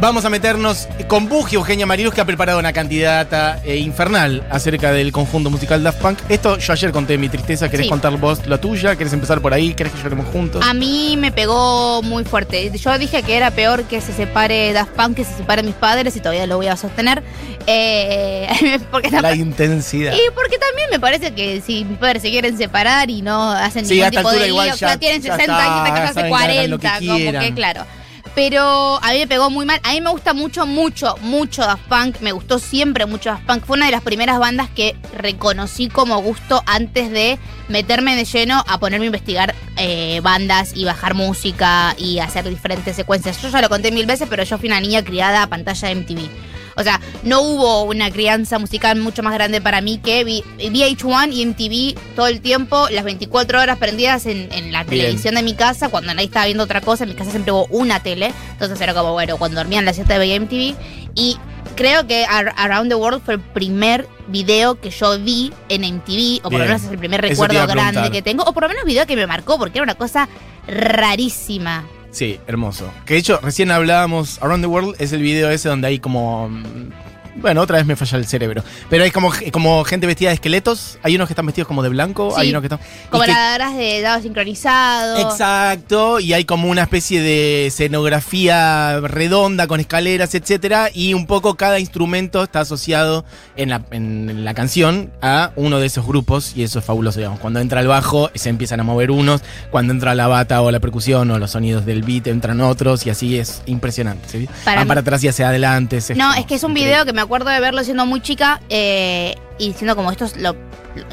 Vamos a meternos con Buji, Eugenia Mariluz, que ha preparado una candidata eh, infernal acerca del conjunto musical Daft Punk. Esto yo ayer conté mi tristeza. ¿Querés Sí. contar vos la tuya? ¿Querés empezar por ahí? ¿Querés que lloremos juntos? A mí me pegó muy fuerte. Yo dije que era peor que se separe Daft Punk, que se separen mis padres, y todavía lo voy a sostener. Eh, porque la intensidad. y porque también me parece que si mis padres se quieren separar y no hacen Sí, ningún tipo de lío, igual ya- tienen ya 60 está, años, que hace saben que hagan lo que 40, como que claro. Pero a mí me pegó muy mal. A mí me gusta mucho, mucho, mucho Daft Punk. Me gustó siempre mucho Daft Punk. Fue una de las primeras bandas que reconocí como gusto antes de meterme de lleno a ponerme a investigar eh, bandas y bajar música y hacer diferentes secuencias. Yo ya lo conté mil veces, pero yo fui una niña criada a pantalla MTV. O sea, no hubo una crianza musical mucho más grande para mí que vi- VH1 y MTV todo el tiempo, las 24 horas prendidas en, en la Bien. televisión de mi casa, cuando nadie estaba viendo otra cosa, en mi casa siempre hubo una tele, entonces era como, bueno, cuando dormían las 7 veía MTV y creo que Ar- Around the World fue el primer video que yo vi en MTV, o por Bien. lo menos es el primer Eso recuerdo grande que tengo, o por lo menos video que me marcó, porque era una cosa rarísima. Sí, hermoso. Que de hecho, recién hablábamos, Around the World es el video ese donde hay como... Bueno, otra vez me falla el cerebro. Pero hay como, como gente vestida de esqueletos. Hay unos que están vestidos como de blanco. Sí. Hay unos que están... Como de dado sincronizado. Exacto, y hay como una especie de escenografía redonda con escaleras, etcétera, y un poco cada instrumento está asociado en la, en la canción a uno de esos grupos, y eso es fabuloso, digamos. Cuando entra el bajo, se empiezan a mover unos, cuando entra la bata o la percusión o los sonidos del beat, entran otros, y así es impresionante. ¿sí? Para Van para atrás y hacia adelante. No, es que es un video que me acuerdo de verlo siendo muy chica eh, y diciendo como esto es lo,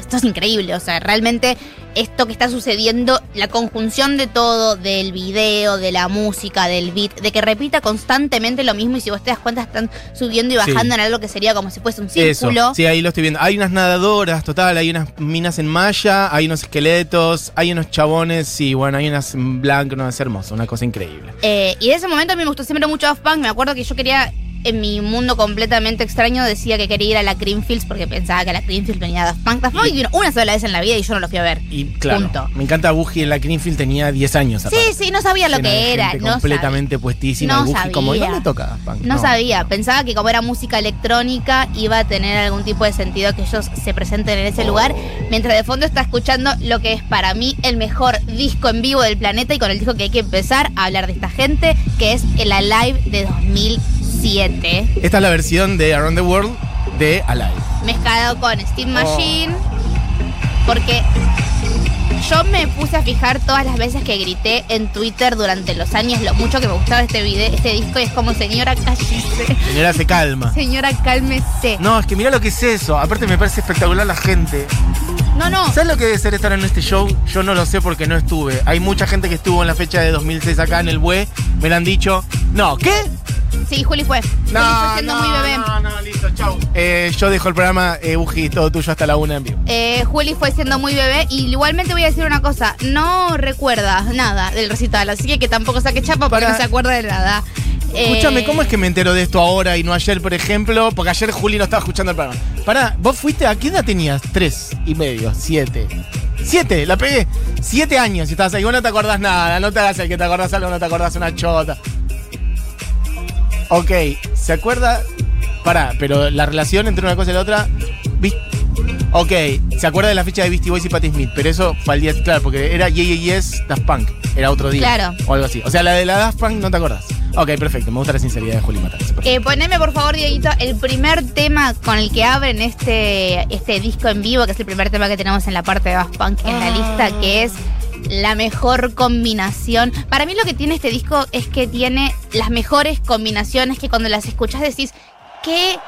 esto es increíble, o sea, realmente esto que está sucediendo, la conjunción de todo, del video, de la música, del beat, de que repita constantemente lo mismo y si vos te das cuenta están subiendo y Sí. bajando en algo que sería como si fuese un Eso, círculo. sí, ahí lo estoy viendo. Hay unas nadadoras, total, hay unas minas en malla, hay unos esqueletos, hay unos chabones, sí, bueno, hay unas en blanco, no, es hermoso, una cosa increíble. Eh, y de ese momento a mí me gustó siempre mucho Daft Punk. Me acuerdo que yo quería, en mi mundo completamente extraño, decía que quería ir a la Creamfields porque pensaba que a la Creamfields venía Daft Punk. Daft Punk vino una sola vez en la vida y yo no lo fui a ver. Y claro, Punto. me encanta Buji en la Greenfield tenía 10 años. Sí, aparte. sí, no sabía lo que era. No completamente puestísima. No y Buji como, ¿y sabía. dónde toca Daft Punk? No, sabía, pensaba que como era música electrónica iba a tener algún tipo de sentido que ellos se presenten en ese Oh. lugar, mientras de fondo está escuchando lo que es para mí el mejor disco en vivo del planeta y con el disco que hay que empezar a hablar de esta gente, que es el Alive de 2007, Esta es la versión de Around the World de Alive. mezclado con Steam Oh. Machine, porque yo me puse a fijar todas las veces que grité en Twitter durante los años lo mucho que me gustaba este video, este disco y es como señora cállese. Señora se calma. Señora, cálmese. No, es que mira lo que es eso. Aparte me parece espectacular la gente. No, no. ¿Sabes lo que debe ser estar en este show? Yo no lo sé porque no estuve. Hay mucha gente que estuvo en la fecha de 2006 acá en el BUE. Me lo han dicho. No, ¿qué? Sí, Juli fue. Juli fue siendo muy bebé. no, no, listo, chau. Eh, yo dejo el programa, eh, Buji, todo tuyo hasta la una en vivo. Eh, Juli fue siendo muy bebé. Y igualmente voy a decir una cosa. No recuerda nada del recital. Así que que tampoco saque chapa porque Pará. no se acuerda de nada. Eh, Escúchame, ¿cómo es que me entero de esto ahora y no ayer, por ejemplo? Porque ayer Juli no estaba escuchando el programa. Pará, ¿vos fuiste a qué edad tenías? Tres y medio, siete. Siete, la pegué. Siete años y estabas ahí. Vos no te acordás nada, no te hagas el que te acordás algo, no te acordás una chota. Ok, ¿se acuerda? Pará, pero la relación entre una cosa y la otra. ¿vis- Ok, se acuerda de la fecha de Beastie Boys y Patti Smith, pero eso fue al día, claro, porque era Yeah Yeah Yes Daft Punk, era otro día. Claro. O algo así. O sea, la de la Daft Punk no te acordás. Ok, perfecto, me gusta la sinceridad de Juli perfecto. Eh, poneme por favor, Dieguito, el primer tema con el que abren este, este disco en vivo, que es el primer tema que tenemos en la parte de Daft Punk en la lista, que es la mejor combinación. Para mí lo que tiene este disco es que tiene las mejores combinaciones que cuando las escuchas decís, qué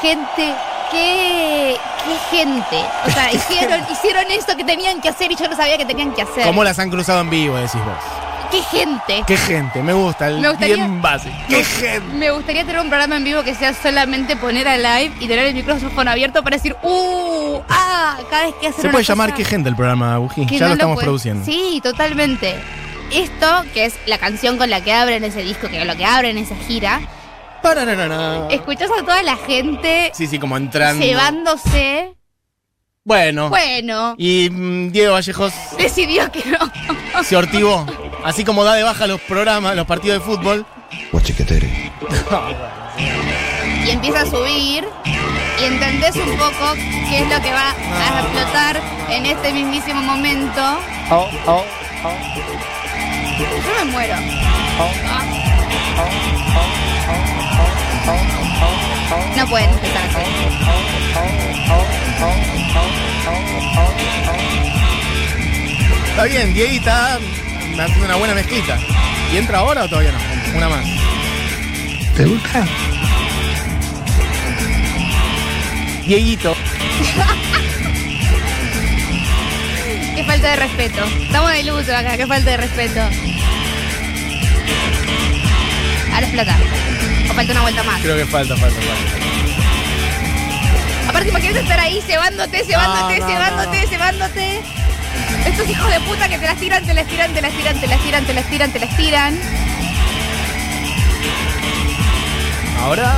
gente, qué, qué gente. O sea, hicieron, hicieron esto que tenían que hacer y yo no sabía que tenían que hacer. ¿Cómo las han cruzado en vivo, decís vos? Qué gente. Qué gente, me gusta, el Me gustaría- bien base. Qué gente. Me gustaría tener un programa en vivo que sea solamente poner a live y tener el micrófono abierto para decir, ¡uh! ¡ah! Cada vez que hacen Se puede llamar cosa qué gente el programa, que Ya no lo estamos produciendo. Sí, totalmente. Esto, que es la canción con la que abren ese disco, que es lo que abren esa gira, Parararara. escuchás a toda la gente Sí, sí, como entrando. llevándose. Bueno. Bueno, Y mm, Diego Vallejos decidió que no. se ortivó. Así como da de baja los programas, los partidos de fútbol, Guachiquetere. y empieza a subir y entendés un poco qué es lo que va a explotar en este mismísimo momento. Yo me muero. No pueden empezar así. Está bien, Dieguita haciendo una buena mezclita. ¿Y entra ahora o todavía no? Una más. ¿Te gusta? Dieguito. Qué falta de respeto. Estamos de luto acá, qué falta de respeto. Ahora explota. O falta una vuelta más. Creo que falta, falta, falta. Aparte, imagínate estar ahí cebándote, cebándote, No, no, cebándote, no. cebándote. Estos hijos de puta que te las tiran, te las tiran, te las tiran, te las tiran, te las tiran, te las tiran. Ahora.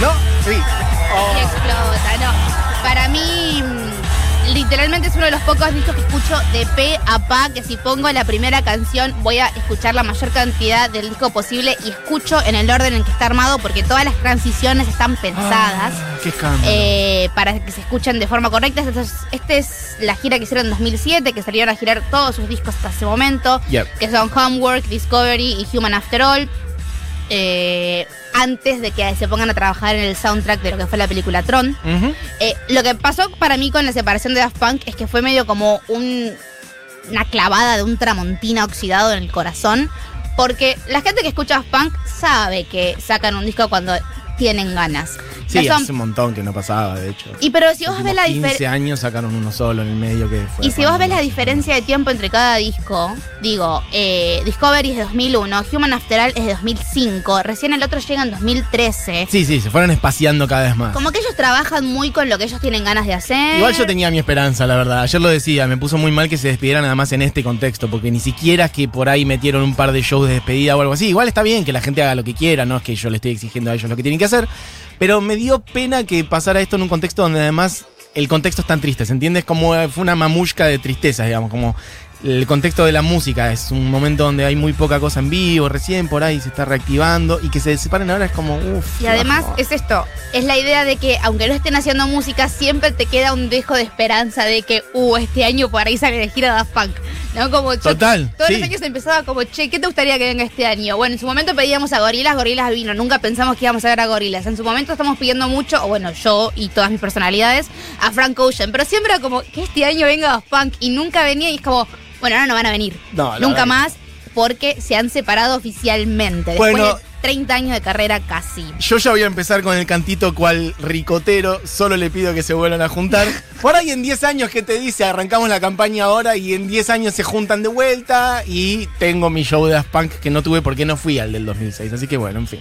No, sí. Y explota, no. Para mí, literalmente es uno de los pocos discos que escucho de pe a pa, que si pongo la primera canción voy a escuchar la mayor cantidad del disco posible y escucho en el orden en que está armado porque todas las transiciones están pensadas. Ah, qué eh, para que se escuchen de forma correcta. Esta es, este es la gira que hicieron en 2007, que salieron a girar todos sus discos hasta ese momento, Yep. que son Homework, Discovery y Human After All. Eh, antes de que se pongan a trabajar en el soundtrack de lo que fue la película Tron. Eh, lo que pasó para mí con la separación de Daft Punk es que fue medio como un- una clavada de un tramontina oxidado en el corazón. Porque la gente que escucha Daft Punk sabe que sacan un disco cuando tienen ganas. Sí, No son- hace un montón que no pasaba, de hecho. y pero si vos ves la 15 diferencia. años sacaron uno solo en el medio que fue. Y si vos ves la diferencia de tiempo entre cada disco, digo, eh, Discovery es de 2001, Human After All es de 2005, recién el otro llega en 2013. Sí, sí, se fueron espaciando cada vez más. Como que ellos trabajan muy con lo que ellos tienen ganas de hacer. Igual yo tenía mi esperanza, la verdad. Ayer lo decía, me puso muy mal que se despidieran nada más en este contexto, porque ni siquiera es que por ahí metieron un par de shows de despedida o algo así. Igual está bien que la gente haga lo que quiera, no es que yo le estoy exigiendo a ellos lo que tienen que hacer, pero me dio pena que pasara esto en un contexto donde además el contexto es tan triste, ¿se entiende? Es como eh, fue una mamushka de tristezas, digamos, como el contexto de la música es un momento donde hay muy poca cosa en vivo, recién por ahí se está reactivando y que se separen ahora es como, uff. Y además es esto, es la idea de que aunque no estén haciendo música, siempre te queda un dejo de esperanza de que, uh, este año por ahí sale de gira Daft Punk. ¿No? Como yo- Total, Todos sí. los años empezaba como, che, ¿qué te gustaría que venga este año? Bueno, en su momento pedíamos a Gorilas, Gorilas vino, nunca pensamos que íbamos a ver a Gorilas. En su momento estamos pidiendo mucho, o bueno, yo y todas mis personalidades, a Frank Ocean. Pero siempre era como, que este año venga Daft Punk y nunca venía y es como, bueno, ahora no van a venir. No, nunca verdad más porque se han separado oficialmente. Después Bueno. de 30 años de carrera casi. Yo ya voy a empezar con el cantito cual ricotero, solo le pido que se vuelvan a juntar. Por ahí en 10 años que te dice, arrancamos la campaña ahora y en 10 años se juntan de vuelta y tengo mi show de Daft Punk que no tuve porque no fui al del 2006, así que bueno, en fin.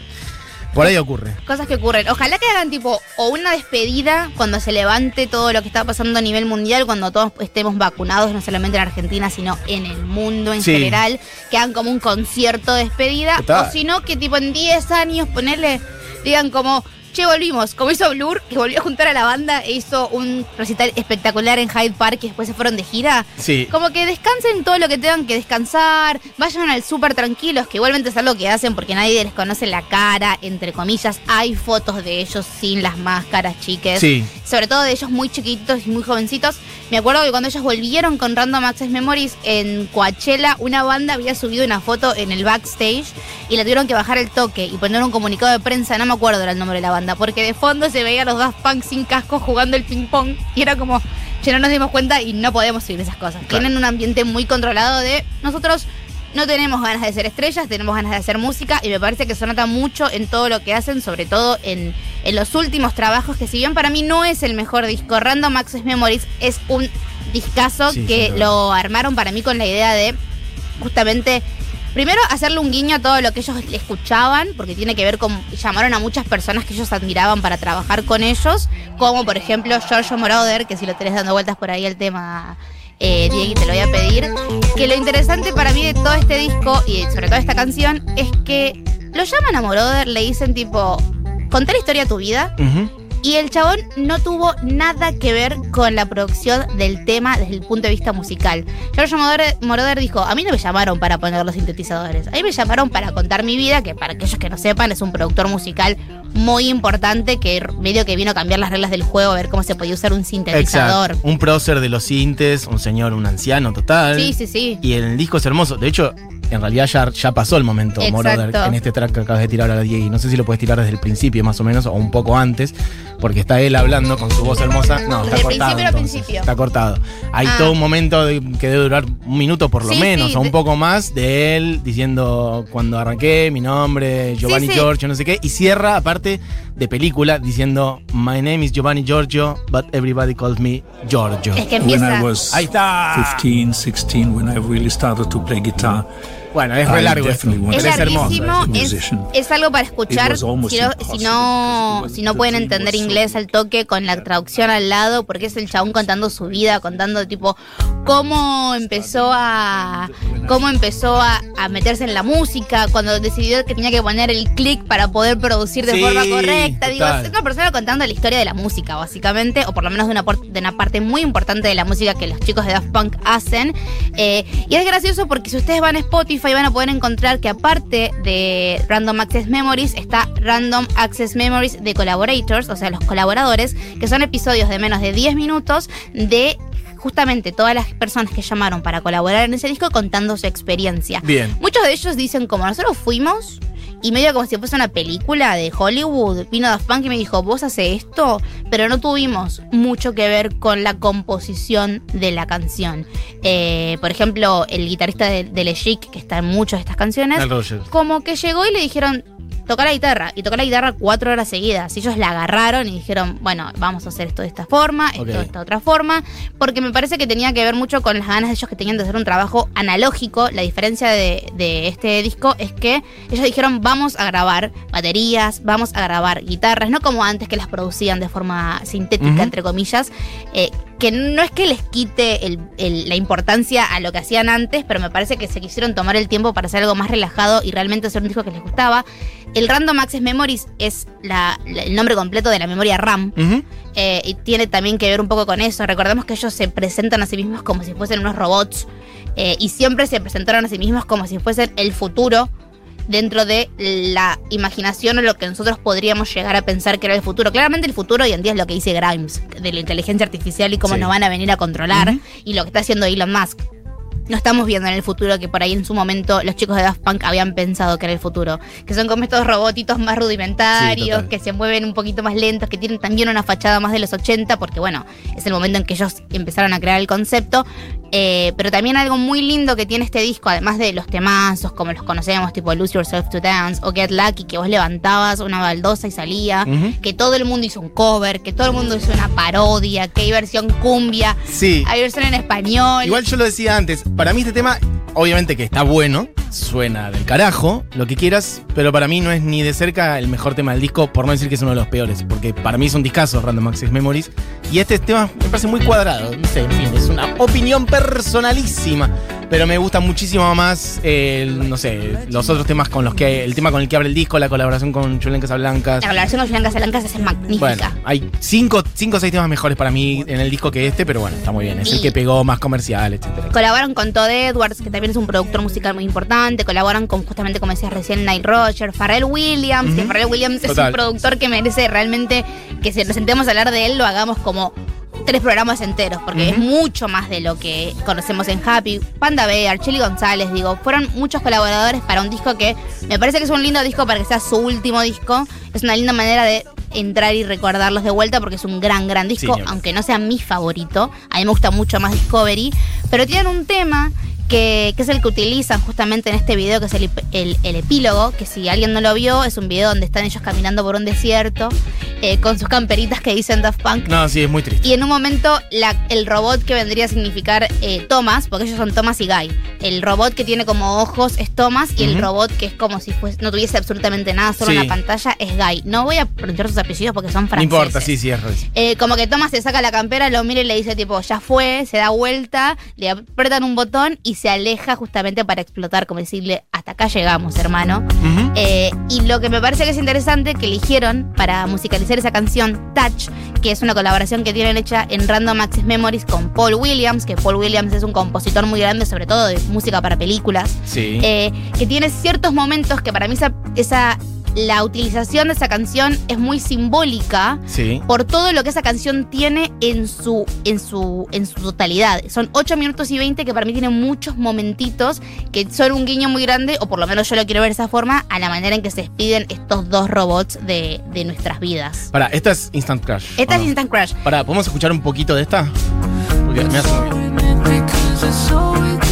Por ahí ocurre. Cosas que ocurren. Ojalá que hagan tipo o una despedida cuando se levante todo lo que está pasando a nivel mundial, cuando todos estemos vacunados, no solamente en Argentina, sino en el mundo en Sí. general, que hagan como un concierto de despedida. Total. O si no, que tipo en 10 años ponerle, digan como, che, volvimos. Como hizo Blur, que volvió a juntar a la banda e hizo un recital espectacular en Hyde Park y después se fueron de gira. Sí. Como que descansen todo lo que tengan que descansar, vayan al súper tranquilos, que igualmente es algo que hacen porque nadie les conoce la cara, entre comillas. Hay fotos de ellos sin las máscaras, chiques. Sí. Sobre todo de ellos muy chiquitos y muy jovencitos. Me acuerdo que cuando ellos volvieron con Random Access Memories en Coachella, una banda había subido una foto en el backstage y la tuvieron que bajar el toque y poner un comunicado de prensa, no me acuerdo era el nombre de la banda, porque de fondo se veía a los Daft Punk sin casco jugando el ping pong y era como, che, no nos dimos cuenta y no podemos subir esas cosas. Claro. Tienen un ambiente muy controlado de nosotros no tenemos ganas de ser estrellas, tenemos ganas de hacer música y me parece que se nota mucho en todo lo que hacen, sobre todo en, en los últimos trabajos, que si bien para mí no es el mejor disco, Random Access Memories es un discazo Sí, que lo armaron para mí con la idea de justamente Primero, hacerle un guiño a todo lo que ellos escuchaban, porque tiene que ver con. Llamaron a muchas personas que ellos admiraban para trabajar con ellos, como por ejemplo Giorgio Moroder, que si lo tenés dando vueltas por ahí el tema, eh, Diego, te lo voy a pedir. Que lo interesante para mí de todo este disco y sobre todo esta canción es que lo llaman a Moroder, le dicen tipo, contar la historia de tu vida. Y el chabón no tuvo nada que ver con la producción del tema desde el punto de vista musical. George Moroder, Moroder dijo, a mí no me llamaron para poner los sintetizadores, a mí me llamaron para contar mi vida, que para aquellos que no sepan es un productor musical muy importante que medio que vino a cambiar las reglas del juego, a ver cómo se podía usar un sintetizador. Exacto. Un prócer de los sintes, un señor, un anciano total. Sí, sí, sí. Y el disco es hermoso. De hecho, en realidad ya, ya pasó el momento, Exacto. Moroder, en este track que acabas de tirar a la Diego. No sé si lo puedes tirar desde el principio, más o menos, o un poco antes, porque está él hablando con su voz hermosa. No, está el cortado. principio entonces. principio. Está cortado. Hay Ah. todo un momento de- que debe durar un minuto por lo Sí, menos, sí, o un de- poco más, de él diciendo cuando arranqué, mi nombre, Giovanni sí. Giorgio, no sé qué. Y cierra, aparte de película, diciendo My name is Giovanni Giorgio, but everybody calls me Giorgio. Es que When empieza... I was Ahí está. 15, 16, when I really started to play guitar, Bueno, es re largo Es pero es hermoso. es, es algo para escuchar. Si no, si no, si no the pueden entender inglés al toque con la traducción al lado, porque es el chabón contando su vida, contando tipo cómo empezó a cómo empezó a, a meterse en la música, cuando decidió que tenía que poner el clic para poder producir de Sí, forma correcta. Digo, total. es una persona contando la historia de la música, básicamente, o por lo menos de una, de una parte muy importante de la música que los chicos de Daft Punk hacen. Eh, y es gracioso porque si ustedes van a Spotify van a poder encontrar que aparte de Random Access Memories está Random Access Memories de Collaborators, o sea, los colaboradores, que son episodios de menos de 10 minutos de justamente todas las personas que llamaron para colaborar en ese disco contando su experiencia. Bien. Muchos de ellos dicen como nosotros fuimos y medio como si fuese una película de Hollywood, vino Daft Punk y me dijo, vos haces esto, pero no tuvimos mucho que ver con la composición de la canción. Eh, por ejemplo, el guitarrista de, de Le Chic, que está en muchas de estas canciones, como que llegó y le dijeron, toca la guitarra. Y tocó la guitarra cuatro horas seguidas. Ellos la agarraron y dijeron, bueno, vamos a hacer esto de esta forma, esto de esta otra forma. Porque me parece que tenía que ver mucho con las ganas de ellos que tenían de hacer un trabajo analógico. La diferencia de, de este disco es que ellos dijeron, vamos a grabar baterías, vamos a grabar guitarras, no como antes que las producían de forma sintética, entre comillas. eh, que no es que les quite el- el- la importancia a lo que hacían antes, pero me parece que se quisieron tomar el tiempo para hacer algo más relajado y realmente hacer un disco que les gustaba. El Random Access Memories es la- la- el nombre completo de la memoria RAM. Eh, y tiene también que ver un poco con eso. Recordemos que ellos se presentan a sí mismos como si fuesen unos robots eh, y siempre se presentaron a sí mismos como si fuesen el futuro dentro de la imaginación o lo que nosotros podríamos llegar a pensar que era el futuro. Claramente el futuro hoy en día es lo que dice Grimes, de la inteligencia artificial y cómo Sí. nos van a venir a controlar y lo que está haciendo Elon Musk. No estamos viendo en el futuro que por ahí en su momento los chicos de Daft Punk habían pensado que era el futuro. Que son como estos robotitos más rudimentarios, que se mueven un poquito más lentos, que tienen también una fachada más de los 80, porque bueno, es el momento en que ellos empezaron a crear el concepto. Eh, pero también algo muy lindo que tiene este disco, además de los temazos como los conocemos, tipo Lose Yourself to Dance o Get Lucky, que vos levantabas una baldosa y salía, Ujú. que todo el mundo hizo un cover, que todo el mundo hizo una parodia, que hay versión cumbia, Sí. hay versión en español. Igual yo lo decía antes, para mí este tema, obviamente que está bueno, suena del carajo, lo que quieras, pero para mí no es ni de cerca el mejor tema del disco, por no decir que es uno de los peores, porque para mí es un discazo Random Access Memories, y este tema me parece muy cuadrado, no sé, en fin, es una opinión personalísima, pero me gusta muchísimo más, eh, no sé, los otros temas con los que, el tema con el que abre el disco, la colaboración con Julián Casablancas. La colaboración con Julián Casablancas es magnífica. Bueno, hay cinco, cinco o seis temas mejores para mí en el disco que este, pero bueno, está muy bien. Es el que pegó más comercial, etcétera. Colaboran con Todd Edwards, que también es un productor musical muy importante. Colaboran con, justamente, como decías recién, Nile Rodgers, Pharrell Williams. Que Ujú. Pharrell Williams es un productor que merece realmente que si nos sentemos a hablar de él, lo hagamos como tres programas enteros, porque es mucho más de lo que conocemos en Happy. Panda Bear, Cheli González, digo, fueron muchos colaboradores para un disco que me parece que es un lindo disco para que sea su último disco. Es una linda manera de entrar y recordarlos de vuelta porque es un gran, gran disco, Sí, aunque no sea mi favorito. A mí me gusta mucho más Discovery, pero tienen un tema que, que es el que utilizan justamente en este video, que es el, el- el epílogo, que si alguien no lo vio, es un video donde están ellos caminando por un desierto eh, con sus camperitas que dicen Daft Punk. No, sí, es muy triste. Y en un momento la- el robot que vendría a significar eh, Thomas, porque ellos son Thomas y Guy. El robot que tiene como ojos es Thomas y el robot que es como si fuese, no tuviese absolutamente nada, solo Sí. una pantalla, es Guy. No voy a pronunciar sus apellidos porque son No franceses. importa, sí, sí, es. Eh, como que Thomas se saca la campera, lo mira y le dice tipo, ya fue, se da vuelta, le apretan un botón y se aleja justamente para explotar, como decirle, hasta acá llegamos, hermano. Eh, y lo que me parece que es interesante que eligieron para musicalizar esa canción Touch, que es una colaboración que tienen hecha en Random Access Memories con Paul Williams, que Paul Williams es un compositor muy grande, sobre todo de música para películas. Sí. Eh, que tiene ciertos momentos que para mí esa, esa- la utilización de esa canción es muy simbólica sí. por todo lo que esa canción tiene en su, en su, en su totalidad. Son 8 minutos y 20 que para mí tienen muchos momentitos que son un guiño muy grande, o por lo menos yo lo quiero ver de esa forma, a la manera en que se despiden estos dos robots de, de nuestras vidas. Pará, esta es Instant Crash. Esta ¿o es no? Instant Crash. Pará, ¿podemos escuchar un poquito de esta? Porque me hace muy bien.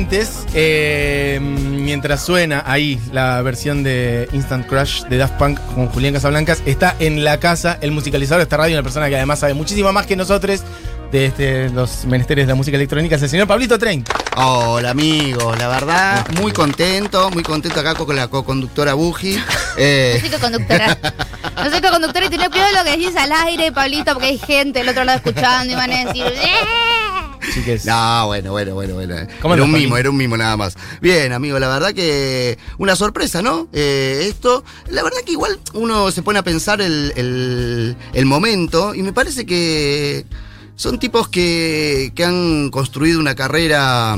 Antes, eh, mientras suena ahí la versión de Instant Crush de Daft Punk con Julián Casablancas, está en la casa el musicalizador de esta radio, una persona que además sabe muchísimo más que nosotros de este, los menesteres de la música electrónica, es el señor Pablito Train. Hola amigos, la verdad, muy contento, muy contento acá con la co-conductora Buji. No Eh, soy co-conductora. No soy co-conductora y tenés cuidado de lo que decís al aire, Pablito, porque hay gente del otro lado escuchando y van a decir. "Eh". Chiques. no, bueno, bueno, bueno, bueno. ¿Cómo Era un mimo, era un mimo nada más. Bien, amigo, la verdad que una sorpresa, ¿no? Eh, esto, la verdad que igual uno se pone a pensar el, el- el momento y me parece que son tipos que, que han construido una carrera.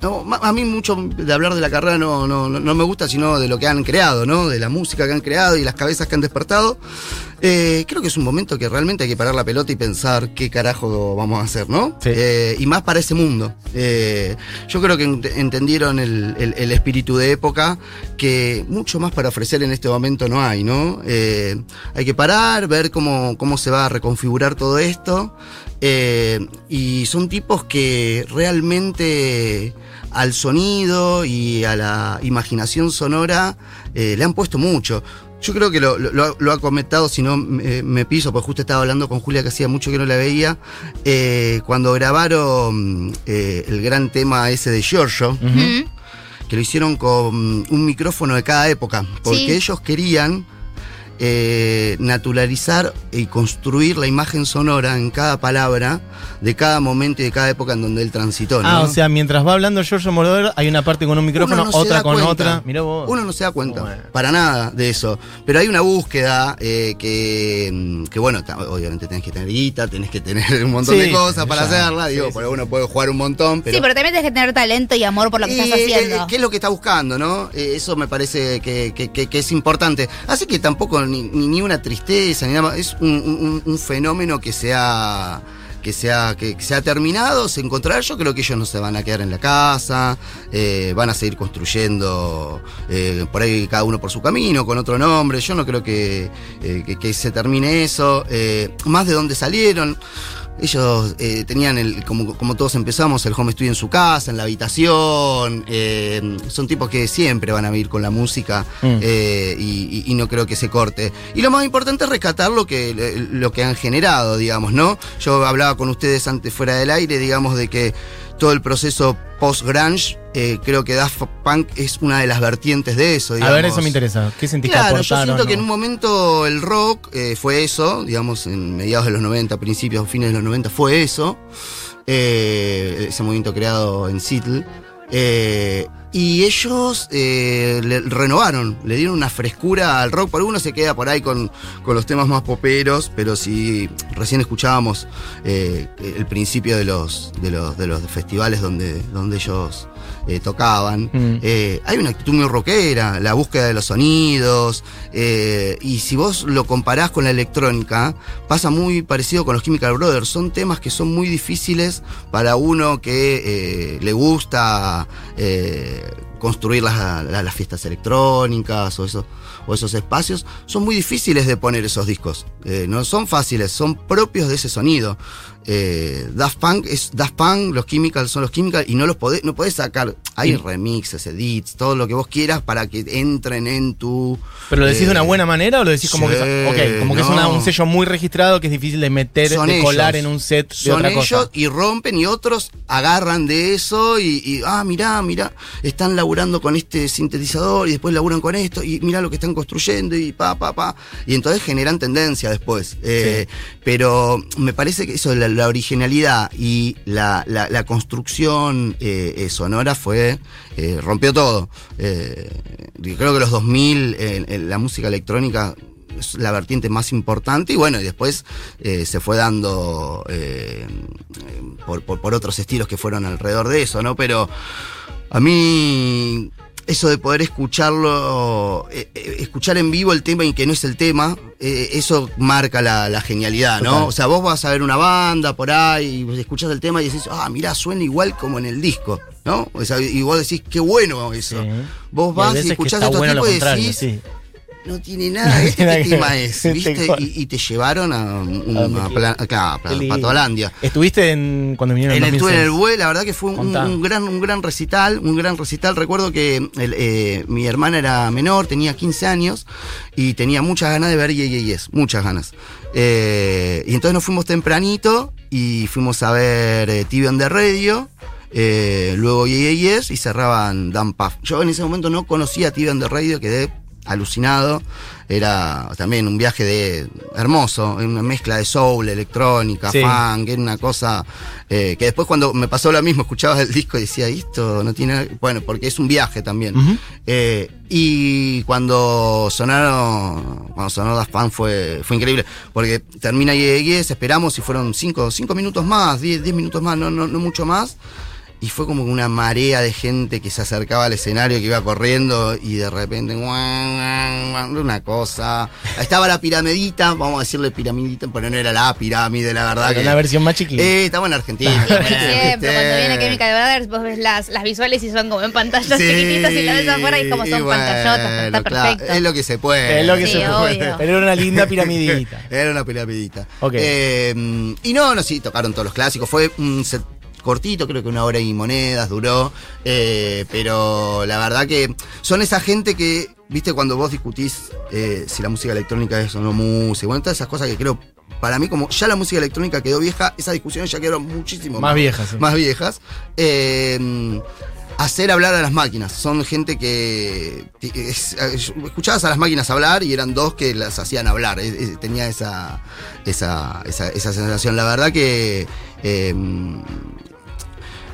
no, a mí mucho de hablar de la carrera no, no- no me gusta, sino de lo que han creado, ¿no? De la música que han creado y las cabezas que han despertado. Eh, creo que es un momento que realmente hay que parar la pelota y pensar qué carajo vamos a hacer, ¿no? Sí. Eh, y más para ese mundo. Eh, yo creo que ent- entendieron el, el- el espíritu de época que mucho más para ofrecer en este momento no hay, ¿no? Hay que parar, ver cómo, cómo se va a reconfigurar todo esto. Y son tipos que realmente al sonido y a la imaginación sonora eh, le han puesto mucho. Yo creo que lo, lo- lo ha comentado, si no me, me piso, porque justo estaba hablando con Julia que hacía mucho que no la veía, eh, cuando grabaron eh, el gran tema ese de Giorgio, que lo hicieron con un micrófono de cada época, porque Sí. ellos querían eh, naturalizar y construir la imagen sonora en cada palabra de cada momento y de cada época en donde él transitó. ¿no? Ah, o sea, mientras va hablando Giorgio Moroder, hay una parte con un micrófono, no otra con cuenta. otra. Mirá vos. Uno no se da cuenta Bueno. para nada de eso. Pero hay una búsqueda eh, que, mm, que, bueno, obviamente tenés que tener guita, tenés que tener un montón Sí, de cosas para ya, hacerla. Digo, sí, uno puede jugar un montón, pero. Sí, pero también tienes que tener talento y amor por lo que Y, estás haciendo. eh, ¿Qué es lo que está buscando, no? Eh, eso me parece que, que- que- que es importante. Así que tampoco ni, ni- una tristeza, ni nada. Es un, un- fenómeno que se ha. Que se, que, se ha terminado, se encontrará. Yo creo que ellos no se van a quedar en la casa, eh, van a seguir construyendo eh, por ahí cada uno por su camino, con otro nombre. Yo no creo que, eh, que- que se termine eso. Más de dónde salieron. Ellos eh, tenían, el, como, como todos empezamos, el home studio en su casa, en la habitación. eh, son tipos que siempre van a vivir con la música Mm. eh, y, y- y no creo que se corte. Y lo más importante es rescatar lo que, lo que han generado, digamos, ¿no? Yo hablaba con ustedes antes fuera del aire, digamos, de que todo el proceso post-grunge, eh, creo que Daft Punk es una de las vertientes de eso, A ver, eso me interesa. ¿Qué sentís que Claro, yo siento que en un momento el rock eh, fue eso, digamos, en mediados de los 90, principios, fines de los 90, fue eso. Eh, ese movimiento creado en Seattle. Y ellos eh, le renovaron, le dieron una frescura al rock. Por uno se queda por ahí con, con los temas más poperos, pero si recién escuchábamos eh, el principio de los, de los, de los festivales donde, donde ellos eh, tocaban, Mm. hay una actitud muy rockera, la búsqueda de los sonidos. y si vos lo comparás con la electrónica, pasa muy parecido con los Chemical Brothers. Son temas que son muy difíciles para uno que le gusta construir las, fiestas electrónicas o, eso- o esos espacios. Son muy difíciles de poner esos discos. Eh, no son fáciles, son propios de ese sonido. Eh, Daft Punk es Daft Punk, los Chemicals son los Chemicals y no los podés, no podés sacar. Hay Sí. remixes, edits, todo lo que vos quieras para que entren en tu. ¿Pero lo decís de una eh, buena manera o lo decís como sí, que, como que es una- un sello muy registrado que es difícil de meter, son de colar en un set de Son otra ellos cosa? y rompen y otros agarran de eso y, y, ah, mirá, mirá, están laburando con este sintetizador y después laburan con esto y mirá lo que están construyendo y pa, pa, pa. Y entonces generan tendencia después. Eh, Pero me parece que eso, la, la originalidad y la, la- construcción eh, eh, sonora fue, eh, rompió todo. Creo que los 2000, eh, en la música electrónica es la vertiente más importante y bueno, y después se fue dando por- por otros estilos que fueron alrededor de eso, ¿no? Pero a mí eso de poder escucharlo, eh, eh, escuchar en vivo el tema y que no es el tema, eh, eso marca la, la genialidad, ¿no? Total. O sea, vos vas a ver una banda por ahí y escuchas el tema y decís, ah, mirá, suena igual como en el disco, ¿no? O sea, y vos decís, qué bueno eso. Sí. Vos vas y, escuchás está estos bueno lo tipos y contrario, decís, sí. No tiene nada, este Nada qué tema es, ¿viste? Y, y te llevaron a, un- A a, donde Pla- quieras. claro, Qué a. Patolandia. ¿Estuviste en, cuando vinieron En el, estuve en el 2006? BUE, la verdad que fue un, un gran, un gran recital, un gran recital. Recuerdo que el, eh, mi hermana era menor, tenía 15 años y tenía muchas ganas de ver Ye Ye Yes, muchas ganas. Eh, y entonces nos fuimos tempranito y fuimos a ver eh, TV on the Radio. eh, luego Ye Ye Yes y cerraban Dan Puff. Yo en ese momento no conocía TV on the Radio, quedé alucinado. Era también un viaje de hermoso, una mezcla de soul, electrónica, Sí. funk, era una cosa eh, que después cuando me pasó lo mismo, escuchaba el disco y decía, esto no tiene nada-". Bueno, porque es un viaje también. Eh, y cuando sonaron, cuando sonó Punk fue, fue increíble, porque termina Yes, esperamos y fueron cinco, cinco minutos más, 10, 10 minutos más, no, no, no mucho más. Y fue como una marea de gente que se acercaba al escenario, que iba corriendo y de repente, una cosa. Estaba la piramidita, vamos a decirle piramidita, pero no era la pirámide, la verdad. Era que, una versión más chiquita. Eh, estaba en Argentina. Siempre, cuando viene Chemical Brothers, vos ves las, las visuales y son como en pantallas Sí, chiquititas y las ves afuera y como son pantallotas, bueno, está claro, perfecto. es lo que se puede. Es lo que Sí, se puede. Pero era una linda piramidita. Era una piramidita. Ok. Eh, y no, no, sí, tocaron todos los clásicos. Fue un set cortito, creo que una hora y monedas duró. eh, pero la verdad que son esa gente que, viste, cuando vos discutís eh, si la música electrónica es o no música, bueno, todas esas cosas que creo. Para mí, como ya la música electrónica quedó vieja, esas discusiones ya quedaron muchísimo Más viejas, sí. Más viejas. Eh, hacer hablar a las máquinas. Son gente que es- escuchabas a las máquinas hablar y eran dos que las hacían hablar. Es- es- tenía esa, esa, esa, esa sensación. La verdad que eh,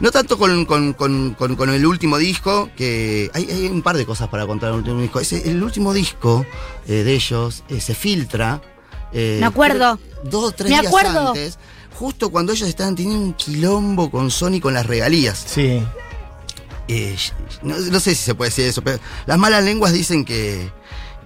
no tanto con, con- con- con- con el último disco, que hay, hay un par de cosas para contar del último disco. Ese- el último disco eh, de ellos eh, se filtra. eh, Me acuerdo. Dos o tres Me días acuerdo. antes. Justo cuando ellos estaban teniendo un quilombo con Sony con las regalías. Sí. Eh, no, no sé si se puede decir eso, pero las malas lenguas dicen que,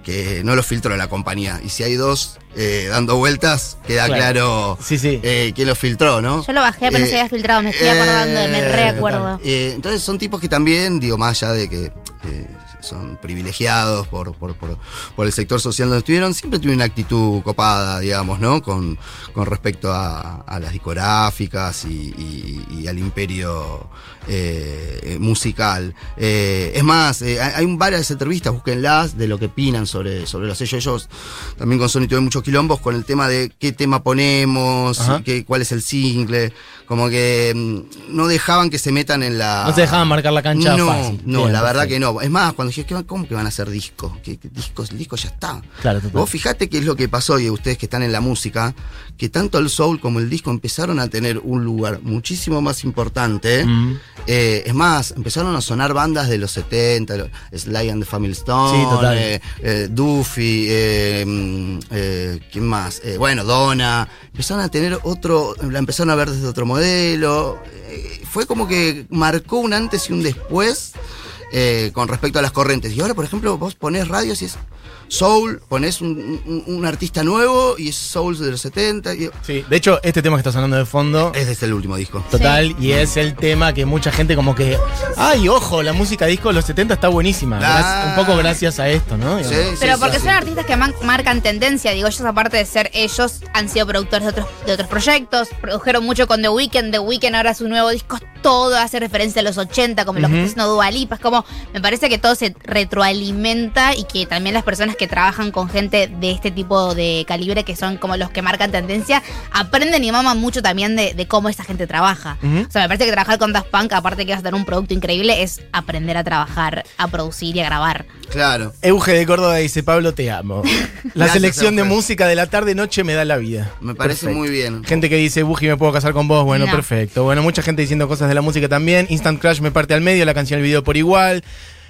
que no lo filtró la compañía. Y si hay dos eh, dando vueltas, queda Claro. claro, Sí, sí. eh, quién lo filtró, ¿no? Yo lo bajé, pero no se había filtrado, me estoy acordando, de- me eh, reacuerdo. Eh, entonces son tipos que también, digo, más allá de que eh, son privilegiados por, por, por- por el sector social donde estuvieron, siempre tuvieron una actitud copada, digamos, ¿no? Con, con respecto a, a las discográficas y, y- y al imperio eh, eh, musical. Eh, es más, eh, hay, varias entrevistas, búsquenlas, de lo que opinan sobre, sobre los sellos. Ellos también con Sony tuvieron muchos quilombos con el tema de qué tema ponemos, qué, cuál es el single. Como que mm, no dejaban que se metan en la. No se dejaban marcar la cancha no, fácil. No, Bien, la verdad que no. Es más, cuando dije, ¿qué- ¿cómo que van a hacer disco? ¿Qué, qué discos? El disco ya está. Claro, total. Vos fijate qué es lo que pasó, y ustedes que están en la música, que tanto el soul como el disco empezaron a tener un lugar muchísimo más importante. Mm. Eh, es más, empezaron a sonar bandas de los 70, lo- Sly and the Family Stone, Sí, total. eh, eh, Duffy, mm, ¿quién más? Bueno, Donna. Empezaron a tener otro, la empezaron a ver desde otro modelo. Fue como que marcó un antes y un después eh, con respecto a las corrientes. Y ahora, por ejemplo, vos ponés radios y es soul, ponés un, un- un artista nuevo y es soul de los 70. y- Sí, de hecho, este tema que está sonando de fondo. es desde el último disco. Total, y es el tema que mucha gente como que, ay, ojo, la música disco de los 70 está buenísima. Un poco gracias a esto, ¿no? Sí, sí, Pero porque sí. son artistas que man- marcan tendencia, digo, ellos aparte de ser ellos, han sido productores de otros, de otros proyectos, produjeron mucho con The Weeknd, The Weeknd ahora su nuevo disco, todo hace referencia a los 80, como lo que está haciendo Dua Lipa, es como, me parece que todo se retroalimenta y que también las personas que trabajan con gente de este tipo de calibre, que son como los que marcan tendencia, aprenden y maman mucho también de, de cómo esa gente trabaja. O sea, me parece que trabajar con Daft Punk, aparte que vas a tener un producto increíble, es aprender a trabajar, a producir y a grabar. Claro. Euge de Córdoba dice, Pablo, te amo. La Gracias, selección de Euge. música de la tarde-noche me da la vida. Me parece Perfecto. muy bien. Gente que dice, Buji, me puedo casar con vos. Bueno, No. perfecto. Bueno, mucha gente diciendo cosas de la música también. Instant Crash me parte al medio, la canción, el video por igual.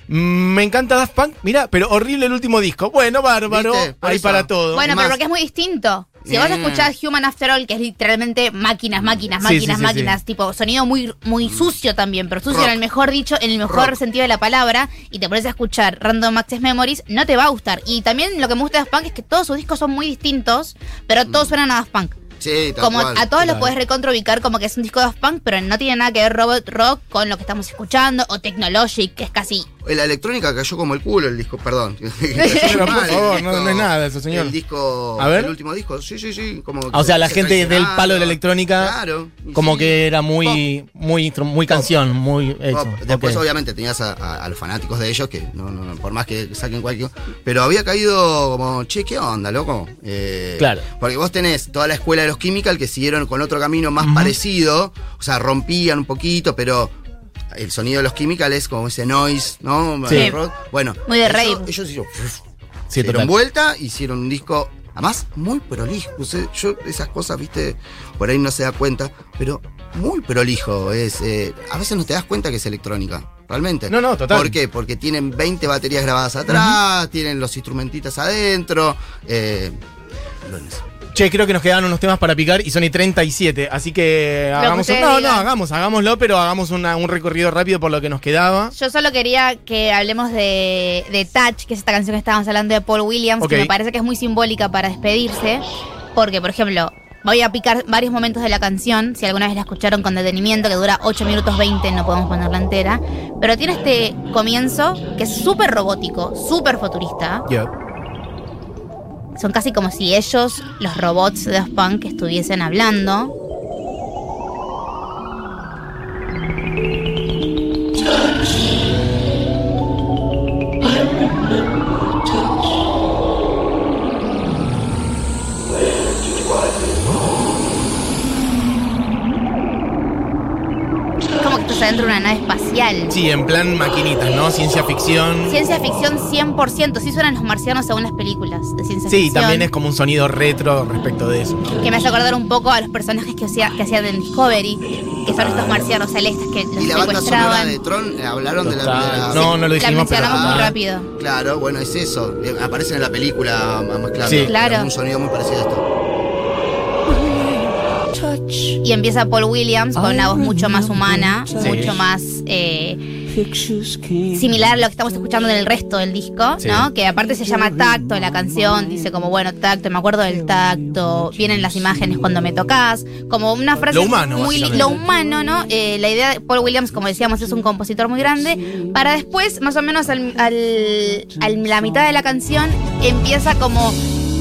Mm, Me encanta Daft Punk. Mira, pero horrible el último disco. Bueno, bárbaro. Eso. para todo. Bueno, pero porque es muy distinto. Si vos Eh. escuchás Human After All, que es literalmente máquinas, máquinas, Sí, sí, máquinas, sí, máquinas, sí. tipo sonido muy, muy sucio también, pero sucio Rock. en el mejor dicho, en el mejor Rock. sentido de la palabra, y te pones a escuchar Random Access Memories, no te va a gustar. Y también lo que me gusta de Daft Punk es que todos sus discos son muy distintos, pero todos suenan a Daft Punk. Sí, tal Como cual. a todos lo Claro. puedes recontraubicar como que es un disco de Punk, pero no tiene nada que ver robot rock con lo que estamos escuchando, o Technologic, que es casi La electrónica cayó como el culo el disco, perdón. Pero, por favor, no- no es nada eso, señor. El disco, A ver. el último disco, sí, sí, sí. Como O sea, la se gente del palo de la electrónica, Claro. como sí. que era muy, muy, muy canción, muy hecho. Pop. Después, obviamente, tenías a, a- a los fanáticos de ellos, que no, no, no, por más que saquen cualquier. Pero había caído como, che, ¿qué onda, loco? Eh, Claro. Porque vos tenés toda la escuela de los Chemical que siguieron con otro camino más parecido. O sea, rompían un poquito, pero el sonido de los Chemical es como ese noise, ¿no? Sí. Rock. Bueno, Muy de rave. Ellos hicieron. Sí, se dieron total. vuelta, hicieron un disco, además, muy prolijo. Yo esas cosas, viste, por ahí no se da cuenta, pero muy prolijo. Es, eh, a veces no te das cuenta que es electrónica, realmente. No, no, total. ¿Por qué? Porque tienen 20 baterías grabadas atrás, tienen los instrumentitas adentro. Eh, Che, creo que nos quedan unos temas para picar y son y 37, así que que hagamos un- ustedes No, no, hagamos, hagámoslo, pero hagamos una- un recorrido rápido por lo que nos quedaba. Yo solo quería que hablemos de, de Touch, que es esta canción que estábamos hablando de Paul Williams, que me parece que es muy simbólica para despedirse, porque, por ejemplo, voy a picar varios momentos de la canción, si alguna vez la escucharon con detenimiento, que dura 8 minutos 20, no podemos ponerla entera, pero tiene este comienzo que es súper robótico, súper futurista, Ya. Son casi como si ellos, los robots de Daft Punk, estuviesen hablando. Adentro de una nave espacial. Sí, en plan maquinitas, ¿no? Ciencia ficción. Ciencia ficción 100%, sí suenan los marcianos según las películas de ciencia Sí, ficción. también es como un sonido retro respecto de eso. Que me hace acordar un poco a los personajes que, hacía, que hacían en Discovery, que son estos marcianos celestes que los Y la banda sonora de Tron, eh, hablaron de la, Total. de la- No, no lo la dijimos, pero. mencionamos muy Ah, rápido. Claro, bueno, es eso. Eh, Aparecen en la película más más claro. Sí. Claro. Un sonido muy parecido a esto. Y empieza Paul Williams con una voz mucho más humana, Sí. mucho más eh, similar a lo que estamos escuchando en el resto del disco, Sí. ¿no? Que aparte se llama Tacto, la canción dice como, bueno, tacto, me acuerdo del tacto, vienen las imágenes cuando me tocas, como una frase Lo humano, muy lo humano, ¿no? Eh, la idea de Paul Williams, como decíamos, es un compositor muy grande, para después, más o menos al, al- al- la mitad de la canción, empieza como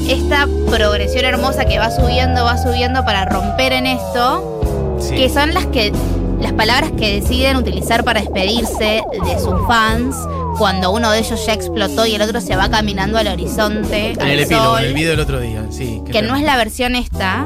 esta progresión hermosa que va subiendo, va subiendo para romper en esto sí. que son las que las palabras que deciden utilizar para despedirse de sus fans cuando uno de ellos ya explotó y el otro se va caminando al horizonte, En al el epílogo, el video del otro día, sí. que no es la versión esta,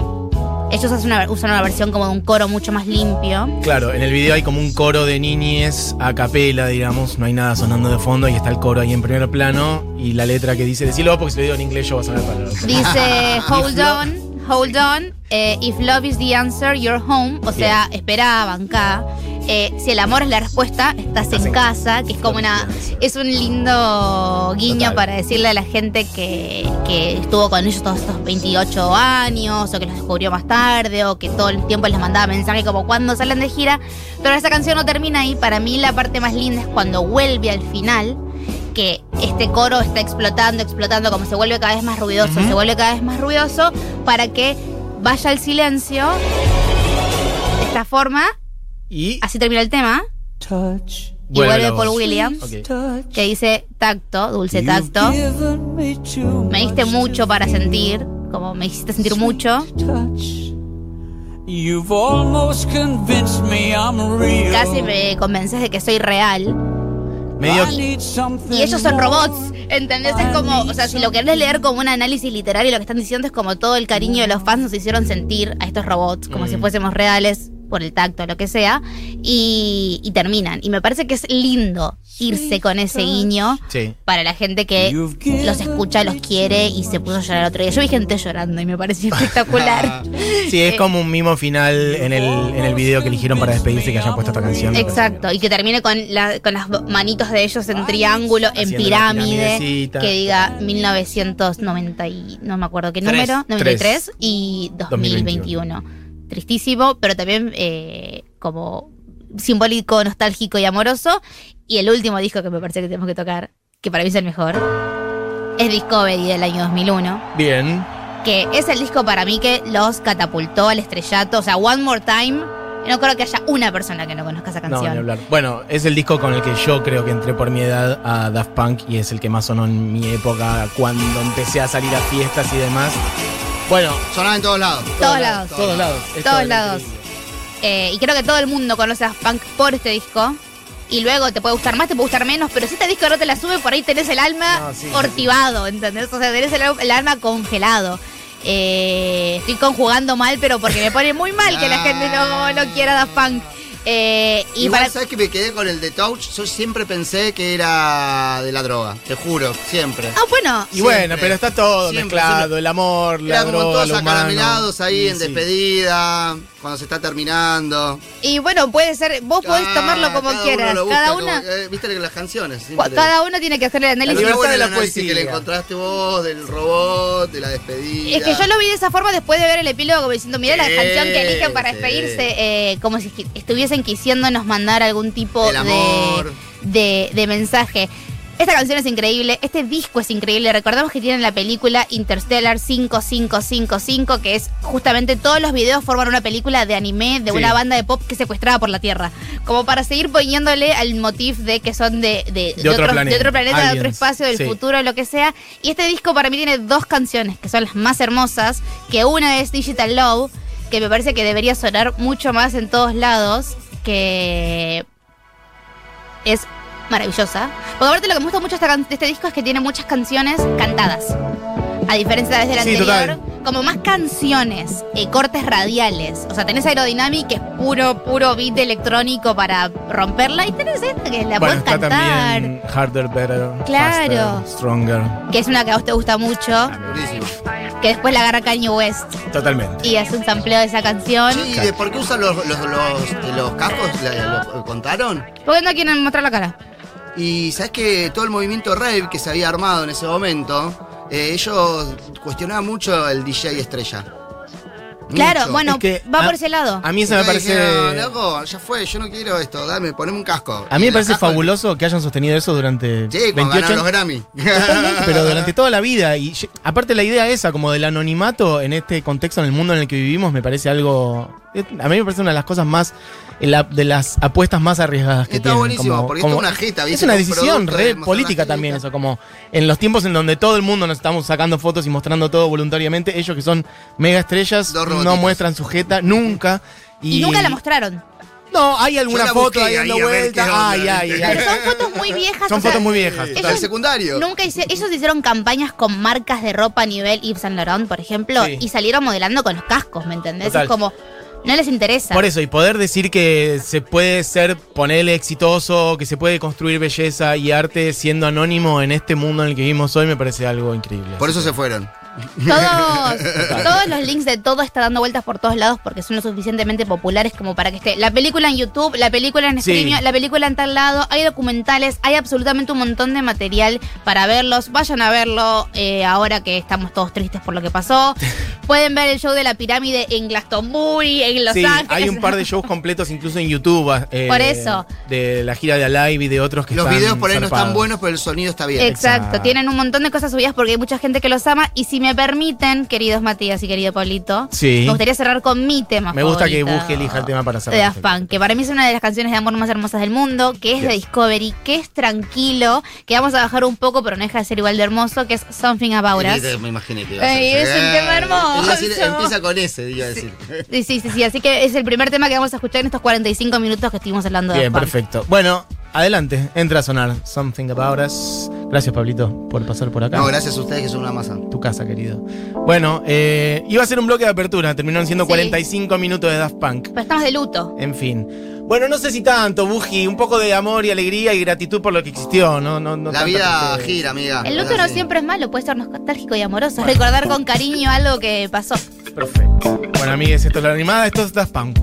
Ellos hacen una, usan una versión como de un coro mucho más limpio. Claro, en el video hay como un coro de niñes a capela, digamos, no hay nada sonando de fondo y está el coro ahí en primer plano y la letra que dice, decilo porque si lo digo en inglés yo voy a sonar para Dice, hold on, hold on, eh, if love is the answer, you're home. O sea, espera, banca. Eh, si el amor es la respuesta, estás, Estás en, en casa, que es como una. Es un lindo guiño Total. para decirle a la gente que, que estuvo con ellos todos estos 28 años, o que los descubrió más tarde, o que todo el tiempo les mandaba mensajes como cuando salen de gira. Pero esa canción no termina ahí. Para mí, la parte más linda es cuando vuelve al final que este coro está explotando, explotando, como se vuelve cada vez más ruidoso, se vuelve cada vez más ruidoso, para que vaya al silencio. De esta forma, Y así termina el tema. Touch, Y vuelve la Paul. Williams, que dice tacto, dulce tacto. Me diste much mucho para sentir, como me hiciste sentir mucho. Touch. You've almost convinced me I'm real. Casi me convences de que soy real. medio Y ellos son robots, ¿entendés? Es como, o sea, si lo querés leer como un análisis literario, lo que están diciendo es como todo el cariño de los fans nos hicieron sentir a estos robots, como si Mm. fuésemos reales, por el tacto, lo que sea, y, y terminan. Y me parece que es lindo irse con ese guiño Sí. para la gente que los escucha, los quiere y se puso a llorar otro día. Yo vi gente llorando y me pareció espectacular. Sí, es como un mimo final en el, en el video que eligieron para despedirse que hayan puesto esta canción. Exacto, y que termine con, la- con las manitos de ellos en triángulo, en pirámide, que diga 1990 y no me acuerdo qué número, 93 Tres. y 2021. Tristísimo, pero también eh, como simbólico, nostálgico y amoroso. Y el último disco que me parece que tenemos que tocar, que para mí es el mejor, es Discovery del año 2001 Bien. que es el disco para mí que los catapultó al estrellato. O sea, One More Time, no creo que haya una persona que no conozca esa No, canción. ni hablar. Bueno, es el disco con el que yo creo que entré por mi edad a Daft Punk y es el que más sonó en mi época cuando empecé a salir a fiestas y demás. Bueno, Sonaba en todos lados. Todos lados. todos lados. Todos lados. Eh, y creo que todo el mundo conoce a Punk por este disco. Y luego te puede gustar más, te puede gustar menos, pero si este disco no te la sube, por ahí tenés el alma No, sí, sí, ortivado, ¿entendés? O sea, tenés el, el alma congelado. Eh, estoy conjugando mal, pero porque me pone muy mal que la gente no, no quiera Daft Punk. Eh, y Igual, para, ¿sabes que me quedé con el de Touch? Yo siempre pensé que era de la droga, te juro, siempre. Ah, bueno, Y bueno, pero está todo Siempre, mezclado, siempre. el amor, la Era como droga, todos lo humano. acaramelados ahí en sí. Cuando se está terminando. Y bueno, puede ser, vos podés Ah, tomarlo como cada quieras. uno lo cada una, como- eh, Viste las canciones. siempre- cada uno tiene que hacer el análisis. libertad bueno de la análisis que le poesía. encontraste vos, del robot, de la despedida. Es que yo lo vi de esa forma después de ver el epílogo, como diciendo, mirá la Sí, canción que eligen para sí. despedirse, eh, como si estuviesen quisiéndonos mandar algún tipo El de, amor. de, de mensaje. Esta canción es increíble, este disco es increíble. Recordamos que tienen la película Interstellar 5555, que es justamente todos los videos forman una película de anime de Sí. una banda de pop que es secuestrada por la Tierra. Como para seguir poniéndole al motif de que son de, de, De otro otro, planeta. de otro planeta, de otro Aliens. espacio, del Sí. futuro, lo que sea. Y este disco para mí tiene dos canciones que son las más hermosas, que una es Digital Love, que me parece que debería sonar mucho más en todos lados, que es maravillosa. Porque aparte lo que me gusta mucho de, esta can- de este disco es que tiene muchas canciones cantadas. A diferencia de la Sí, anterior, total. como más canciones, eh, cortes radiales. O sea, tenés Aerodynamic, que es puro, puro beat electrónico para romperla, y tenés esta que la Bueno, puedes está cantar. también Harder, Better, Claro. Faster, Stronger. Que es una que a vos te gusta mucho, Buenísimo. que después la agarra Kanye West Totalmente. y hace un sampleo de esa canción. Sí, ¿de por qué usan los, los, los, los cascos? ¿La- ¿Lo contaron? ¿Por qué no quieren mostrar la cara? Y sabes que todo el movimiento rave que se había armado en ese momento, eh, ellos cuestionaban mucho el DJ estrella. Claro, Mucho. bueno, Es que va a- por ese lado. A mí eso me parece. dijeron, loco, ya fue, yo no quiero esto, dame, poneme un casco. A mí me parece fabuloso que hayan sostenido eso durante Sí, cuando 28 ganaron los Grammy. Pero durante toda la vida. Y aparte la idea esa, como del anonimato en este contexto, en el mundo en el que vivimos, me parece algo. A mí me parece una de las cosas más. la- de las apuestas más arriesgadas que Está tienen. buenísimo, como- porque como- esto es una jeta, ¿viste? Es una Un decisión re política también, eso. Como en los tiempos en donde todo el mundo nos estamos sacando fotos y mostrando todo voluntariamente, ellos que son mega estrellas no muestran su jeta nunca. Y, Y nunca la mostraron. No, hay alguna foto ahí dando vuelta. onda, Ay, ay, ay. Pero son fotos muy viejas. Son o sea, fotos muy viejas. Ellos del secundario. Nunca hice, ellos hicieron campañas con marcas de ropa a nivel Yves Saint Laurent, por ejemplo, Sí. y salieron modelando con los cascos, ¿me entendés? Total. Es como, no les interesa. Por eso, y poder decir que se puede ser, ponerle exitoso, que se puede construir belleza y arte siendo anónimo en este mundo en el que vivimos hoy, me parece algo increíble. Por eso se fueron. Todos, todos los links de todo está dando vueltas por todos lados porque son lo suficientemente populares como para que esté la película en YouTube, la película en Sí. streaming, la película en tal lado, hay documentales, hay absolutamente un montón de material para verlos. Vayan a verlo eh, ahora que estamos todos tristes por lo que pasó. Pueden ver el show de la pirámide en Glastonbury, en Los sí, Ángeles. hay un par de shows completos incluso en YouTube. eh, Por eso. De la gira de Alive y de otros que Los están videos por ahí no están buenos, pero el sonido está bien. Exacto, Exacto. tienen un montón de cosas subidas porque hay mucha gente que los ama. Y si me permiten, queridos Matías y querido Pablito, Sí. me gustaría cerrar con mi tema Me gusta que Buji elija el tema para de cerrar. Daft Punk, que para mí es una de las canciones de amor más hermosas del mundo, que es de. Discovery, que es tranquilo, que vamos a bajar un poco, pero no deja de ser igual de hermoso, que es Something About Sí, Us. te- Me imaginé que iba a Ay, ser. es un tema hermoso. A decir, empieza con ese, iba a decir. Sí, sí, sí, sí, así que es el primer tema que vamos a escuchar en estos 45 minutos que estuvimos hablando de Bien, Daft Punk. perfecto. Bueno, adelante, entra a sonar Something About Us. Gracias, Pablito, por pasar por acá. No, gracias a ustedes que son una masa. Tu casa, querido. Bueno, eh, iba a ser un bloque de apertura, terminaron siendo Sí. 45 minutos de Daft Punk. Pero estamos de luto. En fin. Bueno, no sé si tanto, Buji, un poco de amor y alegría y gratitud por lo que existió, ¿no? no, no La vida gira, amiga. El luto no así. siempre es malo, puede ser nostálgico y amoroso. Recordar con cariño algo que pasó. Perfecto. Bueno, amigues, esto es la animada, esto es Daft Punk.